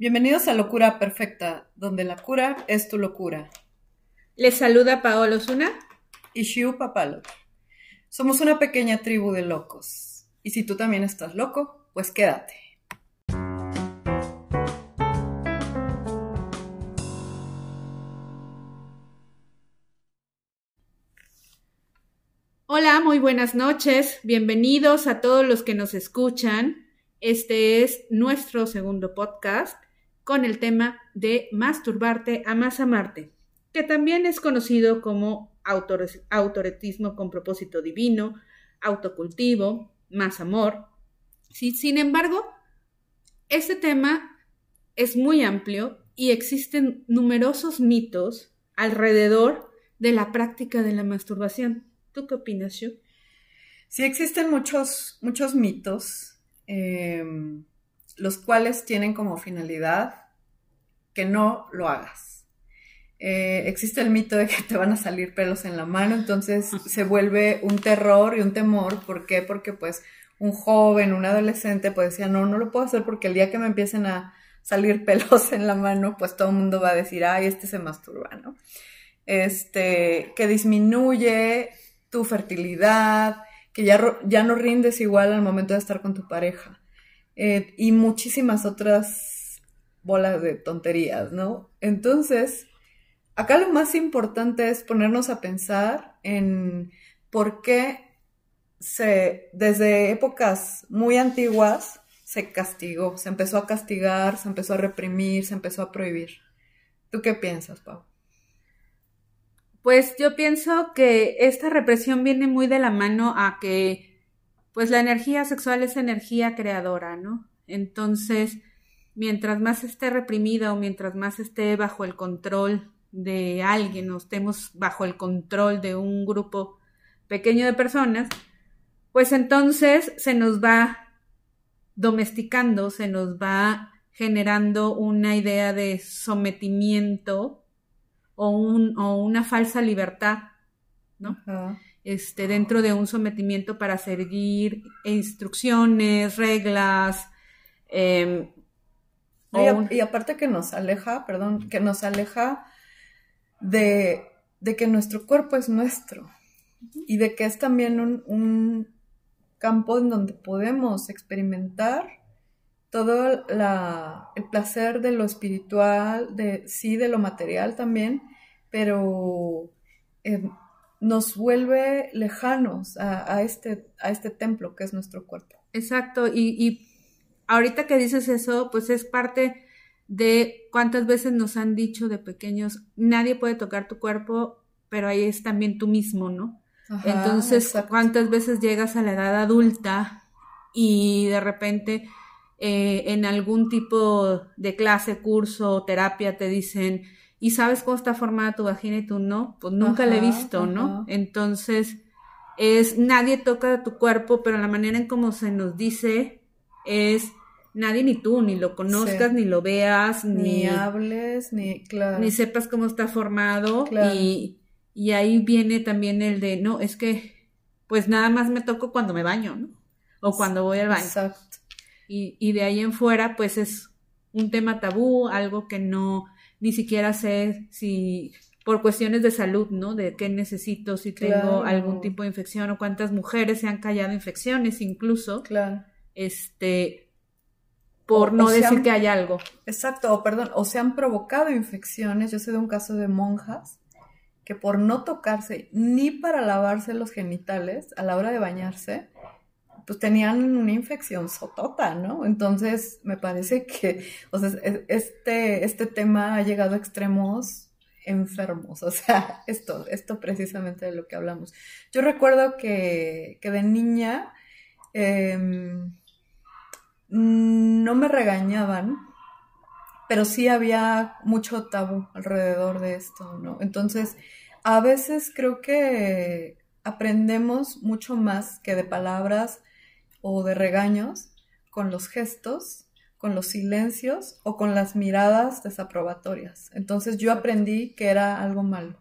Bienvenidos a Locura Perfecta, donde la cura es tu locura. Les saluda Paolo Osuna y Shiu Papalo. Somos una pequeña tribu de locos. Y si tú también estás loco, pues quédate. Hola, muy buenas noches. Bienvenidos a todos los que nos escuchan. Este es nuestro segundo podcast con el tema de masturbarte a más amarte, que también es conocido como autoretismo con propósito divino, autocultivo, más amor. sin embargo, este tema es muy amplio y existen numerosos mitos alrededor de la práctica de la masturbación. ¿Tú qué opinas, Shu? Sí, existen muchos, muchos mitos Em, los cuales tienen como finalidad que no lo hagas. Eh, existe el mito de que te van a salir pelos en la mano, entonces se vuelve un terror y un temor. ¿Por qué? Porque pues un joven, un adolescente, pues decía, no, no lo puedo hacer porque el día que me empiecen a salir pelos en la mano, pues todo el mundo va a decir, ay, este se masturba, ¿no? Este, que disminuye tu fertilidad, que ya, ya no rindes igual al momento de estar con tu pareja. Eh, y muchísimas otras bolas de tonterías, ¿no? Entonces, acá lo más importante es ponernos a pensar en por qué se, desde épocas muy antiguas se castigó, se empezó a castigar, se empezó a reprimir, se empezó a prohibir. ¿Tú qué piensas, Pau? Pues yo pienso que esta represión viene muy de la mano a que, pues la energía sexual es energía creadora, ¿no? Entonces, mientras más esté reprimida o mientras más esté bajo el control de alguien o estemos bajo el control de un grupo pequeño de personas, pues entonces se nos va domesticando, se nos va generando una idea de sometimiento o, un, o una falsa libertad, ¿no? Este, dentro de un sometimiento para seguir instrucciones, reglas. Em, y, aparte que nos aleja, perdón, que nos aleja de, de, que nuestro cuerpo es nuestro y de que es también un, un campo en donde podemos experimentar todo el placer de lo espiritual, de sí, de lo material también, pero eh, nos vuelve lejanos a, este, a este templo que es nuestro cuerpo. Exacto, y, y ahorita que dices eso, pues es parte de cuántas veces nos han dicho de pequeños, nadie puede tocar tu cuerpo, pero ahí es también tú mismo, ¿no? Entonces, cuántas veces llegas a la edad adulta y de repente eh, en algún tipo de clase, curso, terapia, te dicen, ¿y sabes cómo está formada tu vagina y tú no? Pues nunca la he visto, ¿no? Entonces, es, nadie toca tu cuerpo, pero la manera en cómo se nos dice es, nadie ni tú, ni lo conozcas, ni lo veas, ni, hables, ni, ni sepas cómo está formado. Y, y ahí viene también el de, no, es que, pues nada más me toco cuando me baño, ¿no? O cuando voy al baño. Exacto y, y de ahí en fuera, pues es un tema tabú, algo que no ni siquiera sé si por cuestiones de salud, ¿no? De qué necesito, si tengo algún tipo de infección o cuántas mujeres se han callado infecciones incluso. Claro. Este, por no decir que hay algo. Exacto, o perdón, o se han provocado infecciones. Yo sé de un caso de monjas que por no tocarse ni para lavarse los genitales a la hora de bañarse, pues tenían una infección sotota, ¿no? Entonces, me parece que, o sea, este, este tema ha llegado a extremos enfermos, o sea, esto, esto precisamente de lo que hablamos. Yo recuerdo que, que de niña em, no me regañaban, pero sí había mucho tabú alrededor de esto, ¿no? Entonces, a veces creo que aprendemos mucho más que de palabras o de regaños con los gestos, con los silencios o con las miradas desaprobatorias. Entonces yo aprendí que era algo malo,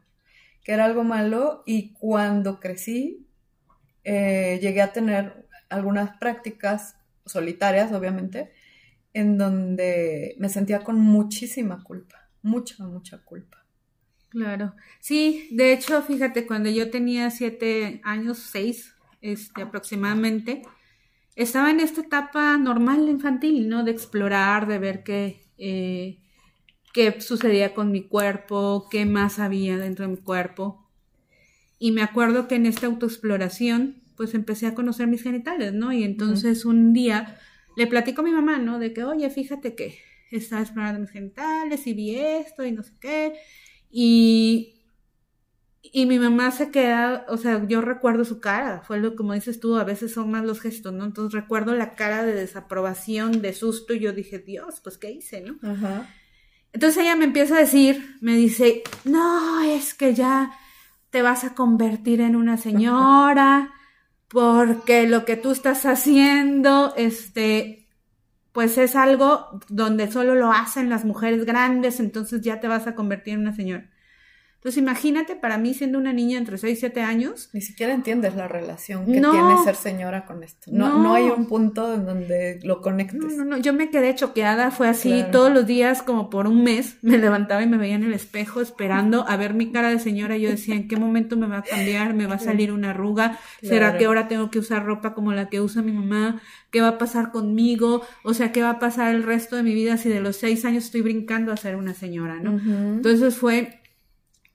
que era algo malo y cuando crecí eh, llegué a tener algunas prácticas solitarias, obviamente, en donde me sentía con muchísima culpa, mucha, mucha culpa. Claro. Sí, de hecho, fíjate, cuando yo tenía siete años, seis, este, aproximadamente, estaba en esta etapa normal infantil, ¿no? De explorar, de ver qué, eh, qué sucedía con mi cuerpo, qué más había dentro de mi cuerpo. Y me acuerdo que en esta autoexploración, pues empecé a conocer mis genitales, ¿no? Y entonces un día le platico a mi mamá, ¿no? De que, oye, fíjate que estaba explorando mis genitales y vi esto y no sé qué. Y y mi mamá se queda, o sea, yo recuerdo su cara, fue lo como dices tú, a veces son más los gestos, ¿no? Entonces recuerdo la cara de desaprobación, de susto, y yo dije, Dios, pues ¿qué hice, no? Ajá. Entonces ella me empieza a decir, me dice, no, es que ya te vas a convertir en una señora, porque lo que tú estás haciendo, este, pues es algo donde solo lo hacen las mujeres grandes, entonces ya te vas a convertir en una señora. Entonces imagínate para mí siendo una niña entre 6 y 7 años. Ni siquiera entiendes la relación que tiene ser señora con esto. No, no, hay un punto en donde lo conectes. No, no, no, yo me quedé choqueada, fue así todos los días como por un mes, me levantaba y me veía en el espejo esperando a ver mi cara de señora y yo decía, ¿en qué momento me va a cambiar? ¿Me va a salir una arruga? ¿Será que ahora tengo que usar ropa como la que usa mi mamá? ¿Qué va a pasar conmigo? O sea, ¿qué va a pasar el resto de mi vida si de los 6 años estoy brincando a ser una señora, no? Entonces fue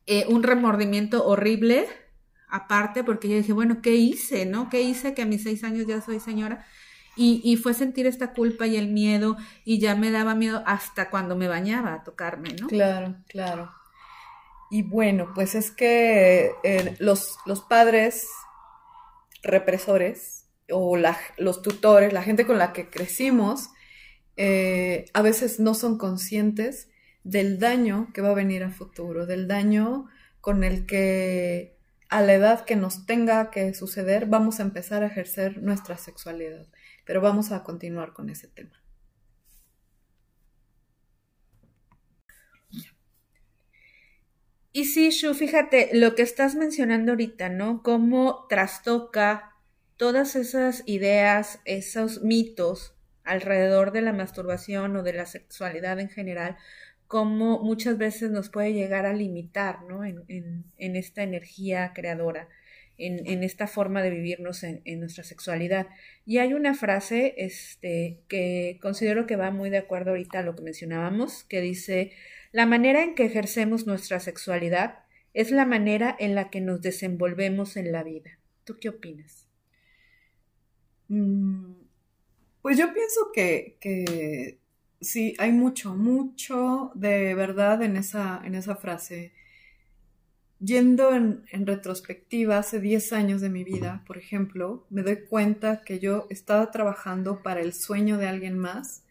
eh, un remordimiento horrible, aparte, porque yo dije, bueno, ¿qué hice? ¿No? ¿Qué hice que a mis seis años ya soy señora? Y, y, fue sentir esta culpa y el miedo, y ya me daba miedo hasta cuando me bañaba a tocarme, ¿no? Claro, claro. Y bueno, pues es que eh, los, los padres represores o la, los tutores, la gente con la que crecimos, eh, a veces no son conscientes del daño que va a venir a futuro, del daño con el que a la edad que nos tenga que suceder vamos a empezar a ejercer nuestra sexualidad. Pero vamos a continuar con ese tema. Y sí, Shu, fíjate, lo que estás mencionando ahorita, ¿no? Cómo trastoca todas esas ideas, esos mitos alrededor de la masturbación o de la sexualidad en general, cómo muchas veces nos puede llegar a limitar ¿no? en, esta energía creadora, en, esta forma de vivirnos en, nuestra sexualidad. Y hay una frase este, que considero que va muy de acuerdo ahorita a lo que mencionábamos, que dice, la manera en que ejercemos nuestra sexualidad es la manera en la que nos desenvolvemos en la vida. ¿Tú qué opinas? Mm, pues yo pienso que sí, hay mucho, mucho de verdad en esa, en esa frase. Yendo en, retrospectiva, hace 10 años de mi vida, por ejemplo, me doy cuenta que yo estaba trabajando para el sueño de alguien más,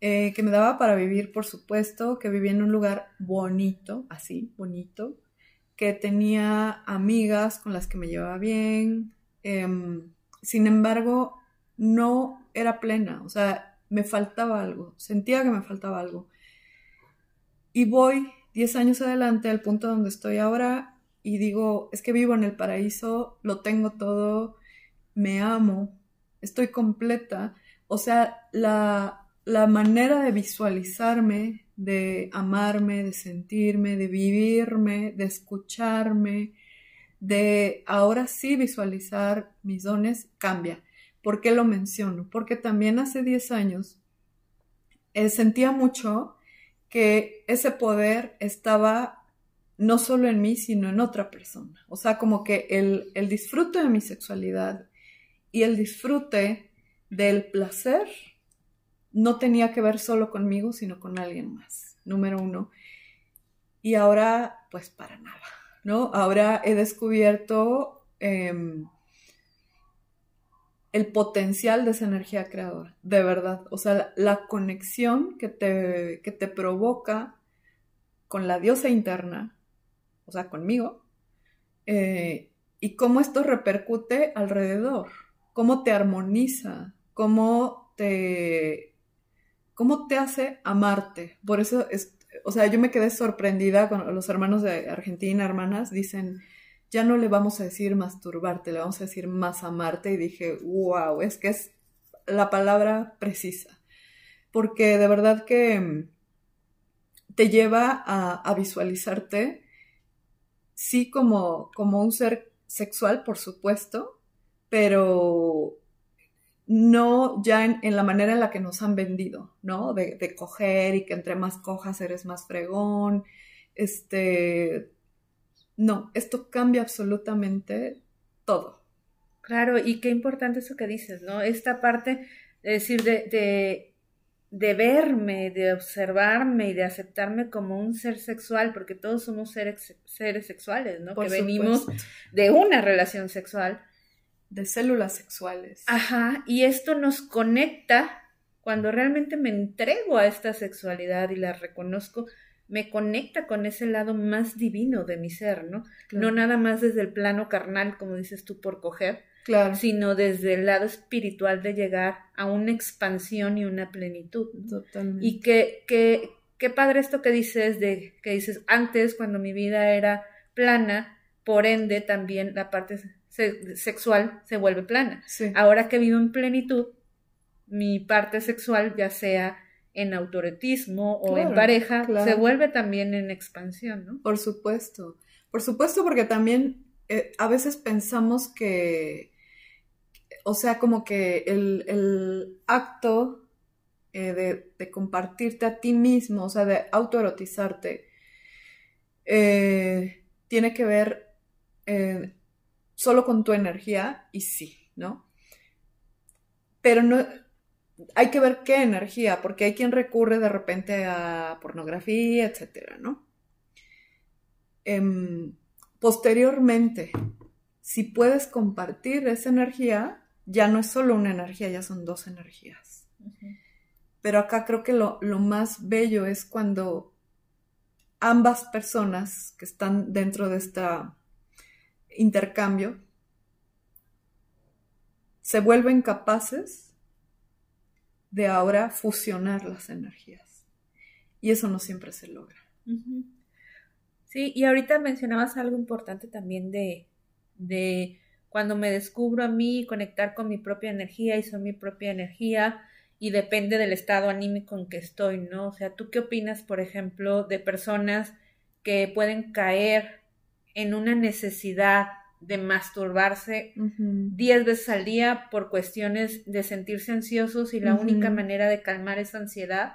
eh, que me daba para vivir, por supuesto, que vivía en un lugar bonito, así, bonito, que tenía amigas con las que me llevaba bien. Em, sin embargo, no era plena, o sea, me faltaba algo, sentía que me faltaba algo. Y voy 10 años adelante al punto donde estoy ahora y digo, es que vivo en el paraíso, lo tengo todo, me amo, estoy completa. O sea, la, la manera de visualizarme, de amarme, de sentirme, de vivirme, de escucharme, de ahora sí visualizar mis dones, cambia. ¿Por qué lo menciono? Porque también hace 10 años eh, sentía mucho que ese poder estaba no solo en mí, sino en otra persona. O sea, como que el, el disfrute de mi sexualidad y el disfrute del placer no tenía que ver solo conmigo, sino con alguien más, número uno. Y ahora, pues para nada, ¿no? Ahora he descubierto em, el potencial de esa energía creadora, de verdad. O sea, la, conexión que te, que te provoca con la diosa interna, o sea, conmigo, eh, y cómo esto repercute alrededor, cómo te armoniza, cómo te, cómo te hace amarte. Por eso, es, o sea, yo me quedé sorprendida con los hermanos de Argentina, hermanas, dicen, ya no le vamos a decir masturbarte, le vamos a decir más amarte y dije, wow, es que es la palabra precisa. porque de verdad que mm, te lleva a, visualizarte, sí, como, como un ser sexual, por supuesto, pero no ya en, la manera en la que nos han vendido, ¿no? De, de, coger y que entre más cojas eres más fregón. Este, no, esto cambia absolutamente todo. Claro, y qué importante eso que dices, ¿no? Esta parte, es decir, de, de, de verme, de observarme y de aceptarme como un ser sexual, porque todos somos seres, seres sexuales, ¿no? que venimos de una relación sexual de células sexuales. Ajá, y esto nos conecta cuando realmente me entrego a esta sexualidad y la reconozco, me conecta con ese lado más divino de mi ser, ¿no? No nada más desde el plano carnal, como dices tú, por coger, claro. sino desde el lado espiritual de llegar a una expansión y una plenitud. Totalmente. Y que, que, qué padre esto que dices de, que dices, antes cuando mi vida era plana, por ende también la parte sexual se vuelve plana. Ahora que vivo en plenitud, mi parte sexual, ya sea en autoretismo o en pareja, se vuelve también en expansión, ¿no? Por supuesto. Por supuesto, porque también eh, a veces pensamos que, o sea, como que el, acto eh, de, compartirte a ti mismo, o sea, de autoerotizarte, eh, tiene que ver solo con tu energía y sí, ¿no? Pero no, hay que ver qué energía, porque hay quien recurre de repente a pornografía, etcétera, ¿no? Em, posteriormente, si puedes compartir esa energía, ya no es solo una energía, ya son dos energías. Pero acá creo que lo, lo más bello es cuando ambas personas que están dentro de esta intercambio, se vuelven capaces de ahora fusionar las energías. Y eso no siempre se logra. Sí, y ahorita mencionabas algo importante también de, de cuando me descubro a mí, conectar con mi propia energía y son mi propia energía y depende del estado anímico en que estoy, ¿no? O sea, ¿tú qué opinas, por ejemplo, de personas que pueden caer en una necesidad de masturbarse 10 veces al día por cuestiones de sentirse ansiosos y la única manera de calmar esa ansiedad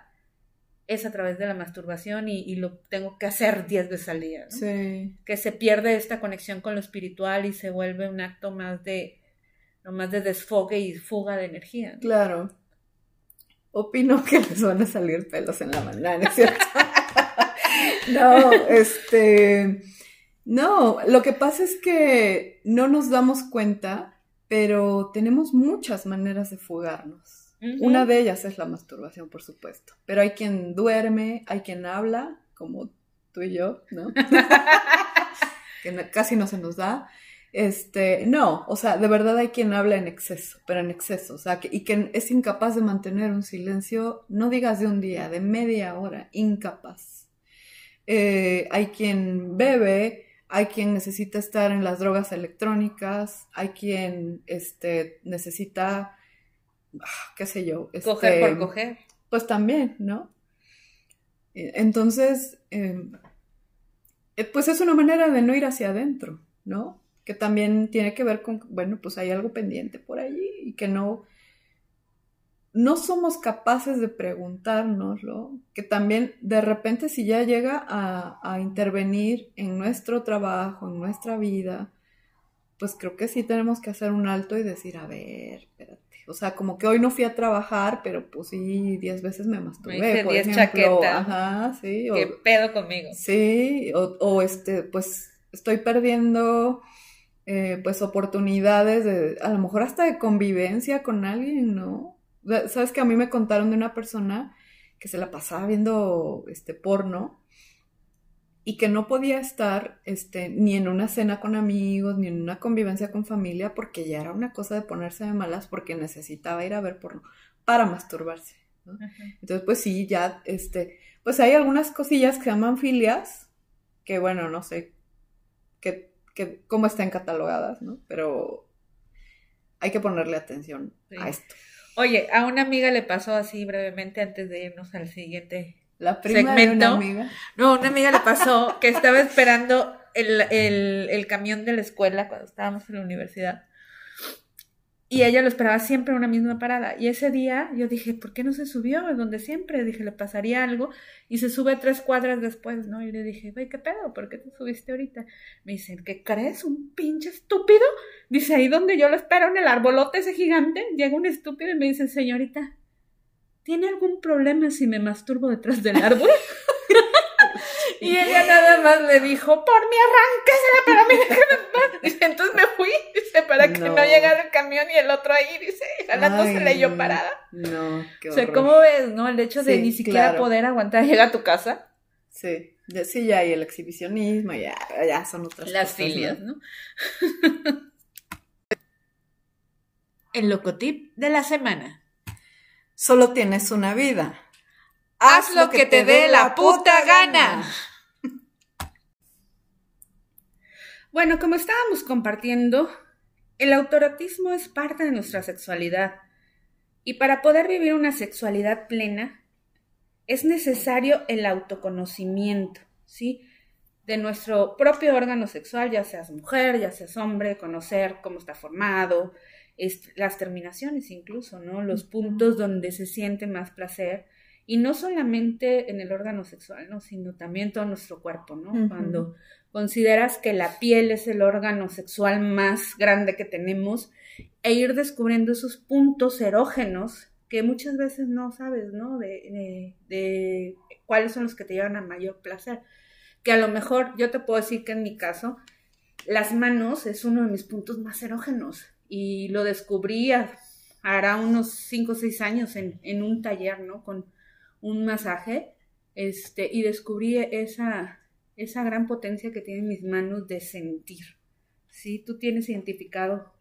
es a través de la masturbación y, lo tengo que hacer 10 veces al día. Que se pierde esta conexión con lo espiritual y se vuelve un acto más de, no más de desfogue y fuga de energía. Claro. Opino que les van a salir pelos en la mano, ¿cierto? no, este no, lo que pasa es que no nos damos cuenta, pero tenemos muchas maneras de fugarnos. Una de ellas es la masturbación, por supuesto. Pero hay quien duerme, hay quien habla, como tú y yo, ¿no? que casi no se nos da. Este, no, o sea, de verdad hay quien habla en exceso, pero en exceso, o sea, y que es incapaz de mantener un silencio, no digas de un día, de media hora, incapaz. Eh, hay quien bebe, hay quien necesita estar en las drogas electrónicas, hay quien este, necesita, ah, qué sé yo. Este, coger por coger. Pues también, ¿no? E, entonces, em, eh, pues es una manera de no ir hacia adentro, ¿no? Que también tiene que ver con, bueno, pues hay algo pendiente por allí y que no, no somos capaces de preguntárnoslo, que también de repente si ya llega a, intervenir en nuestro trabajo, en nuestra vida, pues creo que sí tenemos que hacer un alto y decir, a ver, espérate. O sea, como que hoy no fui a trabajar, pero pues sí, diez veces me masturbé, por ejemplo. Ajá, sí. ¿Qué pedo conmigo? Sí, o, este, pues estoy perdiendo eh, pues oportunidades de, a lo mejor hasta de convivencia con alguien, ¿no? Sabes que a mí me contaron de una persona que se la pasaba viendo este porno y que no podía estar este, ni en una cena con amigos, ni en una convivencia con familia, porque ya era una cosa de ponerse de malas porque necesitaba ir a ver porno para masturbarse. Entonces, pues sí, ya, este, pues hay algunas cosillas que se llaman filias, que bueno, no sé que, que, cómo están catalogadas, ¿no? Pero hay que ponerle atención a esto. Oye, a una amiga le pasó así brevemente antes de irnos al siguiente La prima de segmento. una amiga. No, una amiga le pasó que estaba esperando el, el, el camión de la escuela cuando estábamos en la universidad. Y ella lo esperaba siempre en una misma parada. Y ese día yo dije, ¿por qué no se subió? Es donde siempre. Dije, le pasaría algo. Y se sube tres cuadras después, ¿no? Y le dije, güey, ¿qué pedo? ¿Por qué te subiste ahorita? Me dicen, ¿qué crees? ¿Un pinche estúpido? Dice, ahí donde yo lo espero, en el arbolote ese gigante, llega un estúpido y me dice, señorita, ¿tiene algún problema si me masturbo detrás del árbol? y ella nada más le dijo, por mi arránquesela, pero mí déjame en paz". Dice, entonces me fui, dice, para que no, No. llegara el camión y el otro ahí, dice, jalándosela y yo parada. No, qué O sea, horror. ¿cómo ves, no? El hecho de Sí, ni siquiera claro. poder aguantar llegar a tu casa. Sí, sí, ya, y el exhibicionismo, ya, ya son otras Las cosas. filias, ¿no? el locotip de la semana. Solo tienes una vida. Haz lo que te dé la puta gana. Bueno, como estábamos compartiendo, el autorotismo es parte de nuestra sexualidad. Y para poder vivir una sexualidad plena, es necesario el autoconocimiento, ¿sí? De nuestro propio órgano sexual, ya seas mujer, ya seas hombre, conocer cómo está formado, las terminaciones incluso, ¿no? Los puntos donde se siente más placer. Y no solamente en el órgano sexual, ¿no? Sino también todo nuestro cuerpo, ¿no? Cuando consideras que la piel es el órgano sexual más grande que tenemos e ir descubriendo esos puntos erógenos que muchas veces no sabes, ¿no? De, cuáles son los que te llevan a mayor placer. Que a lo mejor yo te puedo decir que en mi caso, las manos es uno de mis puntos más erógenos y lo descubrí hará unos 5 o 6 años en, en un taller, ¿no? Con un masaje, este, y descubrí esa, esa gran potencia que tienen mis manos de sentir. ¿Sí? Tú tienes identificado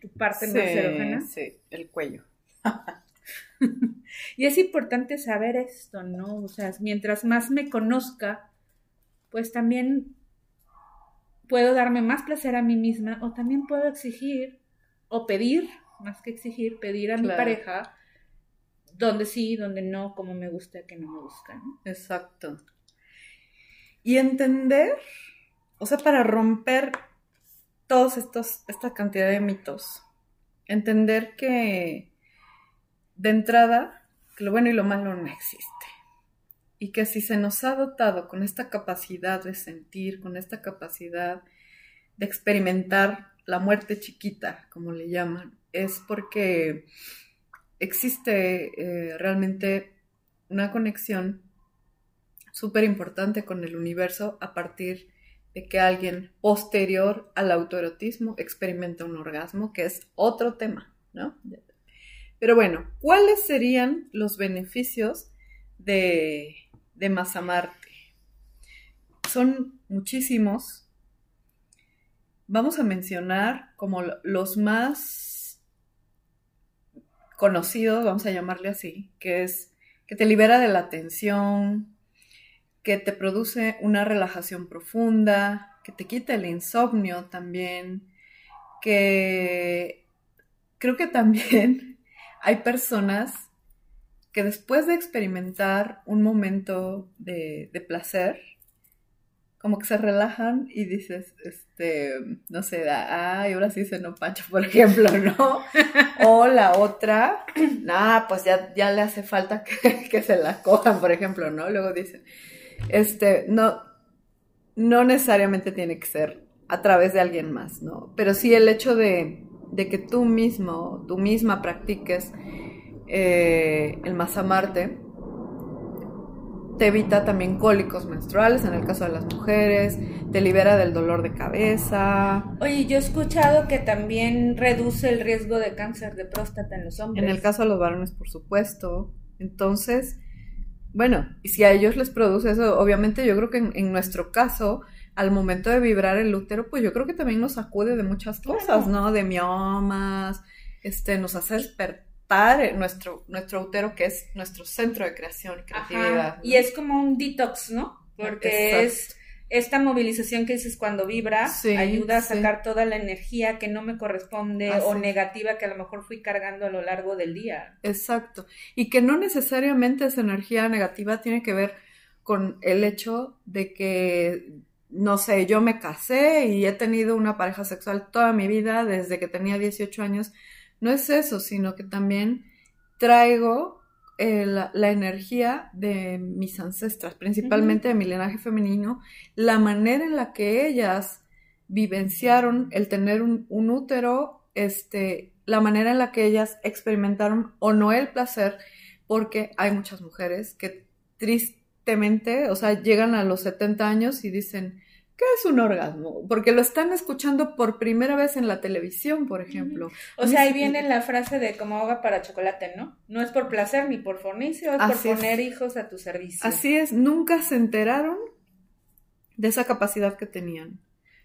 tu parte más erógena. Sí, el cuello. Y es importante saber esto, ¿no? O sea, mientras más me conozca, pues también puedo darme más placer a mí misma o también puedo exigir o pedir, más que exigir, pedir a mi pareja donde sí, donde no, como me gusta, que no me gusta, ¿no? Exacto. Y entender, o sea, para romper todos estos, esta cantidad de mitos, entender que de entrada, que lo bueno y lo malo no existe. Y que si se nos ha dotado con esta capacidad de sentir, con esta capacidad de experimentar la muerte chiquita, como le llaman, es porque existe eh, realmente una conexión súper importante con el universo a partir de que alguien posterior al autoerotismo experimenta un orgasmo, que es otro tema, ¿no? Pero bueno, ¿cuáles serían los beneficios de, de Masamarte? Son muchísimos. Vamos a mencionar como lo- los más conocidos, vamos a llamarle así, que es que te libera de la tensión, que te produce una relajación profunda, que te quita el insomnio también, que creo que también hay personas que después de experimentar un momento de, de placer, como que se relajan y dices, este, no sé, ay, ahora sí se no pancho, por ejemplo, ¿no? O la otra, nada, pues ya, ya le hace falta que, que se la cojan, por ejemplo, ¿no? Luego dicen, este, no, no necesariamente tiene que ser a través de alguien más, ¿no? Pero sí el hecho de, de que tú mismo, tú misma practiques eh, el masamarte, te evita también cólicos menstruales en el caso de las mujeres, te libera del dolor de cabeza. Oye, yo he escuchado que también reduce el riesgo de cáncer de próstata en los hombres. En el caso de los varones, por supuesto. Entonces, bueno, y si a ellos les produce eso, obviamente yo creo que en, en nuestro caso, al momento de vibrar el útero, pues yo creo que también nos sacude de muchas Claro. cosas, ¿no? De miomas, este, nos hace despertar nuestro, nuestro útero, que es nuestro centro de creación y creatividad. Ajá, Y es como un detox, ¿no? Porque Exacto. es esta movilización que dices cuando vibra ayuda a sacar toda la energía que no me corresponde o negativa que a lo mejor fui cargando a lo largo del día. Exacto. Y que no necesariamente esa energía negativa tiene que ver con el hecho de que, no sé, yo me casé y he tenido una pareja sexual toda mi vida desde que tenía 18 años. No es eso, sino que también traigo eh, la, energía de mis ancestras, principalmente de mi linaje femenino, la manera en la que ellas vivenciaron el tener un, útero, este, la manera en la que ellas experimentaron o no el placer, porque hay muchas mujeres que tristemente, o sea, llegan a los 70 años y dicen, ¿Qué es un orgasmo? Porque lo están escuchando por primera vez en la televisión, por ejemplo. O sea, ahí viene la frase de como agua para chocolate, ¿no? No es por placer ni por fornicio, es por poner hijos a tu servicio. Así es, nunca se enteraron de esa capacidad que tenían.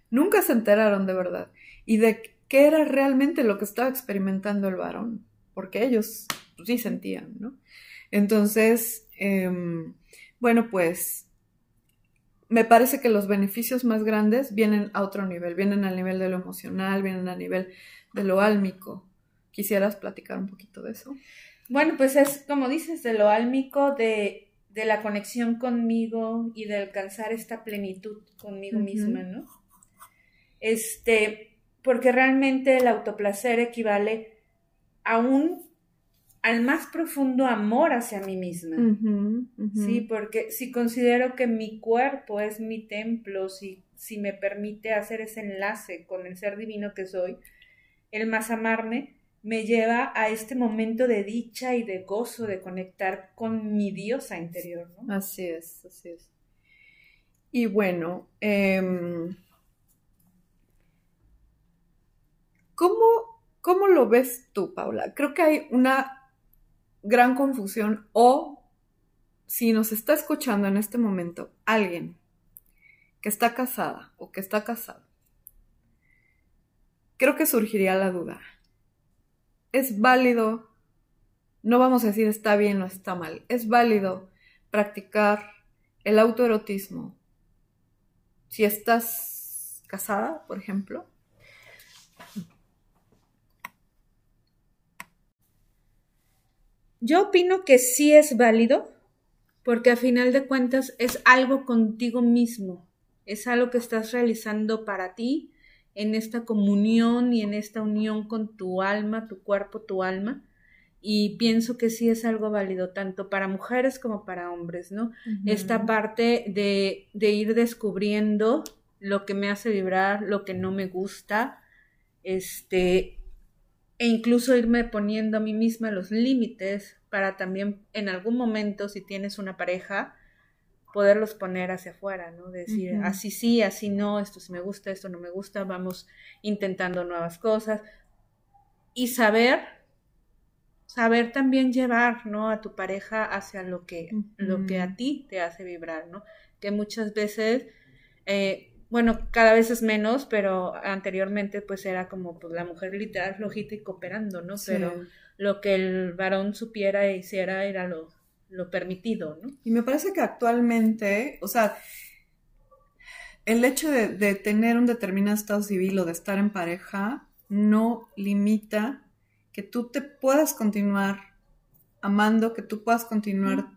Nunca se enteraron de verdad. Y de qué era realmente lo que estaba experimentando el varón. Porque ellos pues, sí sentían, ¿no? Entonces, em, bueno, pues me parece que los beneficios más grandes vienen a otro nivel, vienen al nivel de lo emocional, vienen al nivel de lo álmico. ¿Quisieras platicar un poquito de eso? Bueno, pues es como dices, de lo álmico, de, de la conexión conmigo y de alcanzar esta plenitud conmigo misma, ¿no? Este, porque realmente el autoplacer equivale a un al más profundo amor hacia mí misma. Sí, porque si considero que mi cuerpo es mi templo, si, si me permite hacer ese enlace con el ser divino que soy, el más amarme me lleva a este momento de dicha y de gozo de conectar con mi diosa interior, ¿no? Así es, así es. Y bueno, em, ¿cómo, ¿cómo lo ves tú, Paula? Creo que hay una gran confusión o si nos está escuchando en este momento alguien que está casada o que está casado, creo que surgiría la duda. Es válido, no vamos a decir está bien o está mal, es válido practicar el autoerotismo si estás casada, por ejemplo, Yo opino que sí es válido, porque a final de cuentas es algo contigo mismo, es algo que estás realizando para ti en esta comunión y en esta unión con tu alma, tu cuerpo, tu alma. Y pienso que sí es algo válido, tanto para mujeres como para hombres, ¿no? Esta parte de, de ir descubriendo lo que me hace vibrar, lo que no me gusta, este, e incluso irme poniendo a mí misma los límites para también en algún momento, si tienes una pareja, poderlos poner hacia afuera, ¿no? Decir, así sí, así no, esto sí me gusta, esto no me gusta, vamos intentando nuevas cosas. Y saber, saber también llevar, ¿no? A tu pareja hacia lo que, lo que a ti te hace vibrar, ¿no? Que muchas veces eh, bueno, cada vez es menos, pero anteriormente pues era como pues la mujer literal flojita y cooperando, ¿no? Pero lo que el varón supiera e hiciera era lo, lo permitido, ¿no? Y me parece que actualmente, o sea, el hecho de, de, tener un determinado estado civil o de estar en pareja no limita que tú te puedas continuar amando, que tú puedas continuar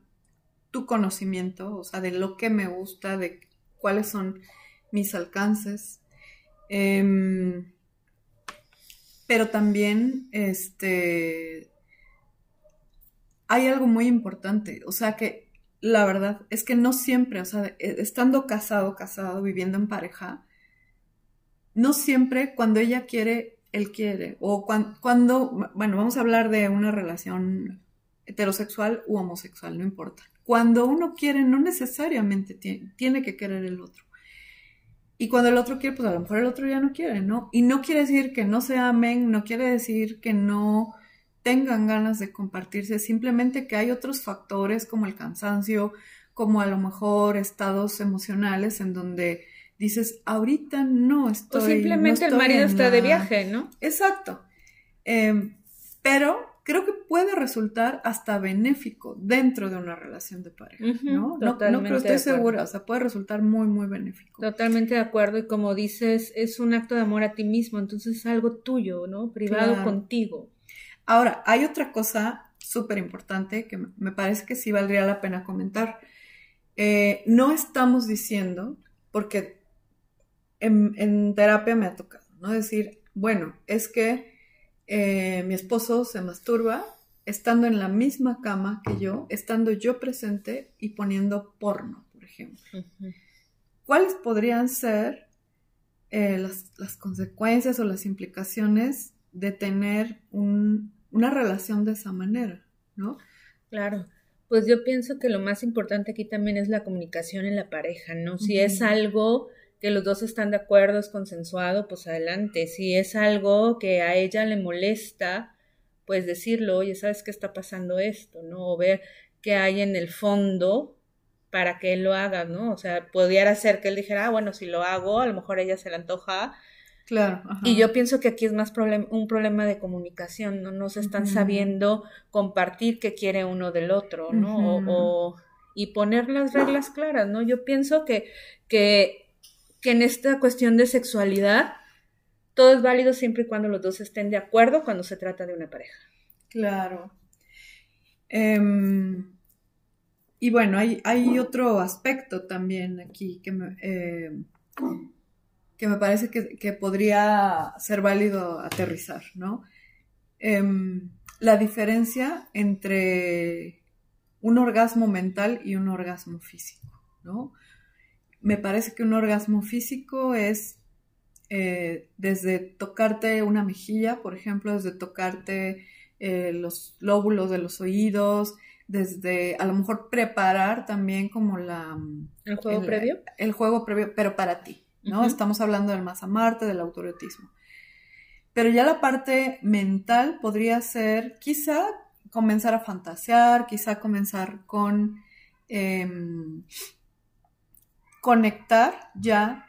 tu conocimiento, o sea, de lo que me gusta, de cuáles son mis alcances. Em, pero también, este, hay algo muy importante, o sea que la verdad es que no siempre, o sea, e, estando casado, casado, viviendo en pareja, no siempre cuando ella quiere, él quiere, o cuando, bueno, vamos a hablar de una relación heterosexual u homosexual, no importa. Cuando uno quiere, no necesariamente tiene que querer el otro. Y cuando el otro quiere, pues a lo mejor el otro ya no quiere, ¿no? Y no quiere decir que no se amen, no quiere decir que no tengan ganas de compartirse, simplemente que hay otros factores como el cansancio, como a lo mejor estados emocionales en donde dices, ahorita no estoy. O simplemente el marido está de viaje, ¿no? Exacto. Em, pero creo que puede resultar hasta benéfico dentro de una relación de pareja, ¿no? No, creo, estoy segura, o sea, puede resultar muy, muy benéfico. Totalmente de acuerdo, y como dices, es un acto de amor a ti mismo, entonces es algo tuyo, ¿no? Privado contigo. Ahora, hay otra cosa súper importante que me parece que sí valdría la pena comentar. Eh, no estamos diciendo, porque en, en terapia me ha tocado, ¿no? Decir, bueno, es que eh, mi esposo se masturba estando en la misma cama que yo, estando yo presente y poniendo porno, por ejemplo. ¿Cuáles podrían ser eh, las, consecuencias o las implicaciones de tener una relación de esa manera, ¿no? Claro. Pues yo pienso que lo más importante aquí también es la comunicación en la pareja, ¿no? Si es algo que los dos están de acuerdo, es consensuado, pues adelante. Si es algo que a ella le molesta, pues decirlo, oye, ¿sabes qué está pasando esto? ¿No? O ver qué hay en el fondo para que él lo haga, ¿no? O sea, pudiera ser que él dijera, ah, bueno, si lo hago, a lo mejor a ella se le antoja. Claro. Y yo pienso que aquí es más un problema de comunicación, ¿no? No se están sabiendo compartir qué quiere uno del otro, ¿no? o, y poner las reglas claras, ¿no? Yo pienso que, que que en esta cuestión de sexualidad todo es válido siempre y cuando los dos estén de acuerdo cuando se trata de una pareja. Claro. Em, y bueno, hay, hay, otro aspecto también aquí que me, em, que me parece que, podría ser válido aterrizar, ¿no? Em, la diferencia entre un orgasmo mental y un orgasmo físico, ¿no? Me parece que un orgasmo físico es eh, desde tocarte una mejilla, por ejemplo, desde tocarte eh, los lóbulos de los oídos, desde a lo mejor preparar también como la... ¿El juego previo? El juego previo, pero para ti, ¿no? Estamos hablando del más amarte, del autorotismo. Pero ya la parte mental podría ser quizá comenzar a fantasear, quizá comenzar con... Em, conectar ya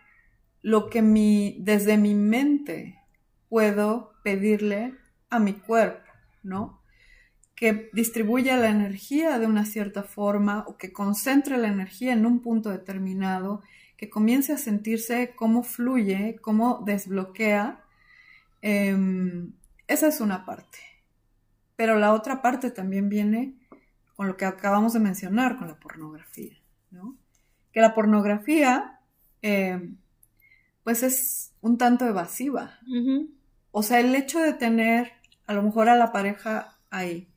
lo que mi, desde mi mente puedo pedirle a mi cuerpo, ¿no? Que distribuya la energía de una cierta forma o que concentre la energía en un punto determinado, que comience a sentirse cómo fluye, cómo desbloquea. Em, esa es una parte. Pero la otra parte también viene con lo que acabamos de mencionar, con la pornografía, ¿no? Que la pornografía, eh, pues es un tanto evasiva. O sea, el hecho de tener a lo mejor a la pareja ahí.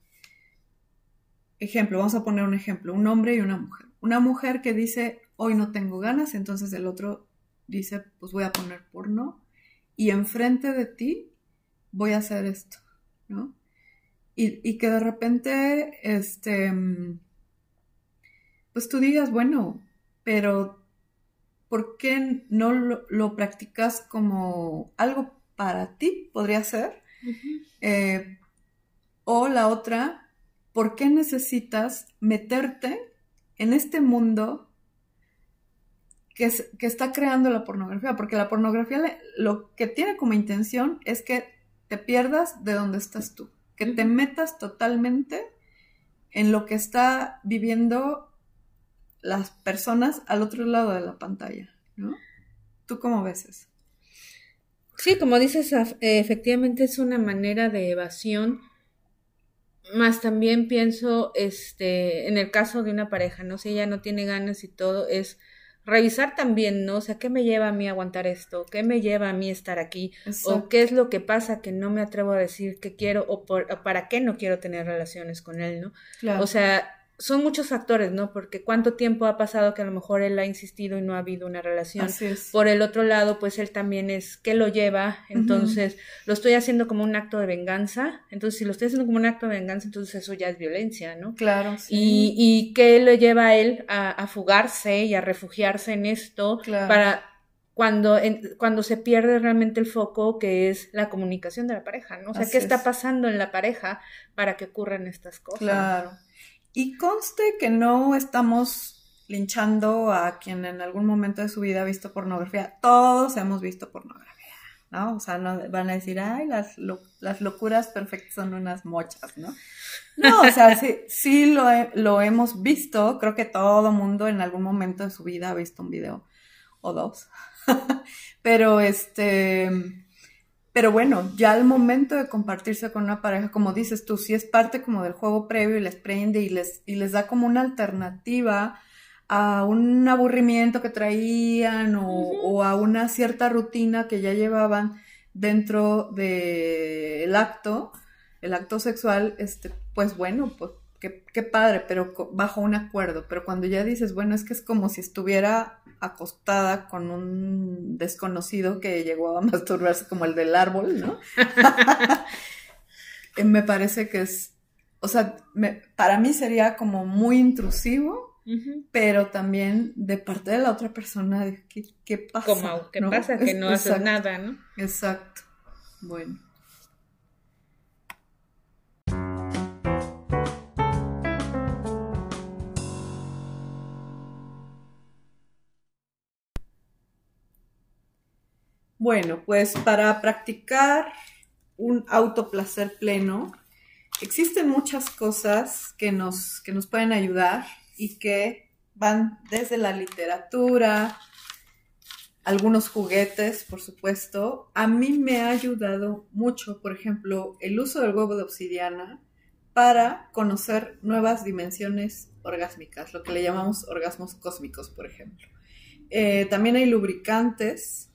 Ejemplo, vamos a poner un ejemplo, un hombre y una mujer. Una mujer que dice, hoy no tengo ganas, entonces el otro dice, pues voy a poner porno y enfrente de ti voy a hacer esto, ¿no? Y, y que de repente, este, pues tú digas, bueno, pero ¿por qué no lo, practicas como algo para ti? Podría ser. Eh, o la otra, ¿por qué necesitas meterte en este mundo que, que, está creando la pornografía? Porque la pornografía lo que tiene como intención es que te pierdas de donde estás tú, que te metas totalmente en lo que está viviendo las personas al otro lado de la pantalla, ¿no? ¿Tú cómo ves eso? Sí, como dices, efectivamente es una manera de evasión, más también pienso, este, en el caso de una pareja, ¿no? Si ella no tiene ganas y todo, es revisar también, ¿no? O sea, ¿qué me lleva a mí aguantar esto? ¿Qué me lleva a mí estar aquí? ¿O qué es lo que pasa que no me atrevo a decir que quiero o, por, para qué no quiero tener relaciones con él, ¿no? Claro. O sea, son muchos factores, ¿no? Porque cuánto tiempo ha pasado que a lo mejor él ha insistido y no ha habido una relación. Por el otro lado, pues él también es que lo lleva, entonces lo estoy haciendo como un acto de venganza. Entonces, si lo estoy haciendo como un acto de venganza, entonces eso ya es violencia, ¿no? Claro. Sí. Y, y qué lo lleva a él a, fugarse y a refugiarse en esto para cuando, cuando se pierde realmente el foco que es la comunicación de la pareja, ¿no? O sea, ¿qué está pasando en la pareja para que ocurran estas cosas? Claro. Y conste que no estamos linchando a quien en algún momento de su vida ha visto pornografía. Todos hemos visto pornografía. ¿no? O sea, no van a decir, ay, las, locuras perfectas son unas mochas, ¿no? No, o sea, sí, sí lo hemos visto, creo que todo mundo en algún momento de su vida ha visto un video o dos, pero este, pero bueno, ya al momento de compartirse con una pareja, como dices tú, sí es parte como del juego previo y les prende y les, y les da como una alternativa a un aburrimiento que traían o, a una cierta rutina que ya llevaban dentro del acto, el acto sexual, este, pues bueno, pues qué, qué padre, pero bajo un acuerdo. Pero cuando ya dices, bueno, es que es como si estuviera acostada con un desconocido que llegó a masturbarse como el del árbol, ¿no? Eh, me parece que es, o sea, para mí sería como muy intrusivo, pero también de parte de la otra persona, ¿qué, qué pasa? Como, ¿qué pasa? Que no hace nada, ¿no? Exacto. Bueno. Bueno, pues para practicar un autoplacer pleno, existen muchas cosas que nos, que nos pueden ayudar y que van desde la literatura, algunos juguetes, por supuesto. A mí me ha ayudado mucho, por ejemplo, el uso del huevo de obsidiana para conocer nuevas dimensiones orgásmicas, lo que le llamamos orgasmos cósmicos, por ejemplo. Eh, también hay lubricantes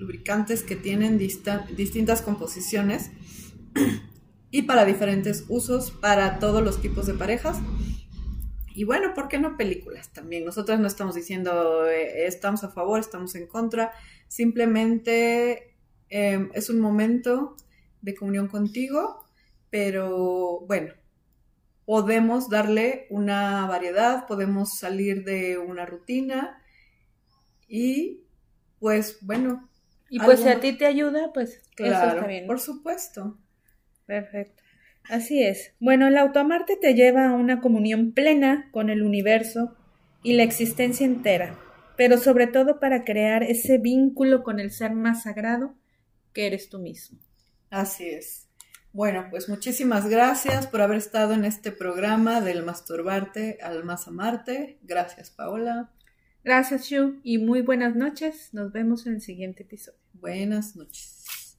lubricantes que tienen distintas composiciones y para diferentes usos para todos los tipos de parejas. Y bueno, ¿por qué no películas también? Nosotros no estamos diciendo eh, estamos a favor, estamos en contra, simplemente em, es un momento de comunión contigo, pero bueno, podemos darle una variedad, podemos salir de una rutina y pues bueno, y pues si a ti te ayuda, pues eso está bien. Por supuesto. Perfecto. Así es. Bueno, el autoamarte te lleva a una comunión plena con el universo y la existencia entera, pero sobre todo para crear ese vínculo con el ser más sagrado que eres tú mismo. Así es. Bueno, pues muchísimas gracias por haber estado en este programa del masturbarte al más amarte. Gracias, Paola. Gracias, Shu, y muy buenas noches. Nos vemos en el siguiente episodio. Buenas noches.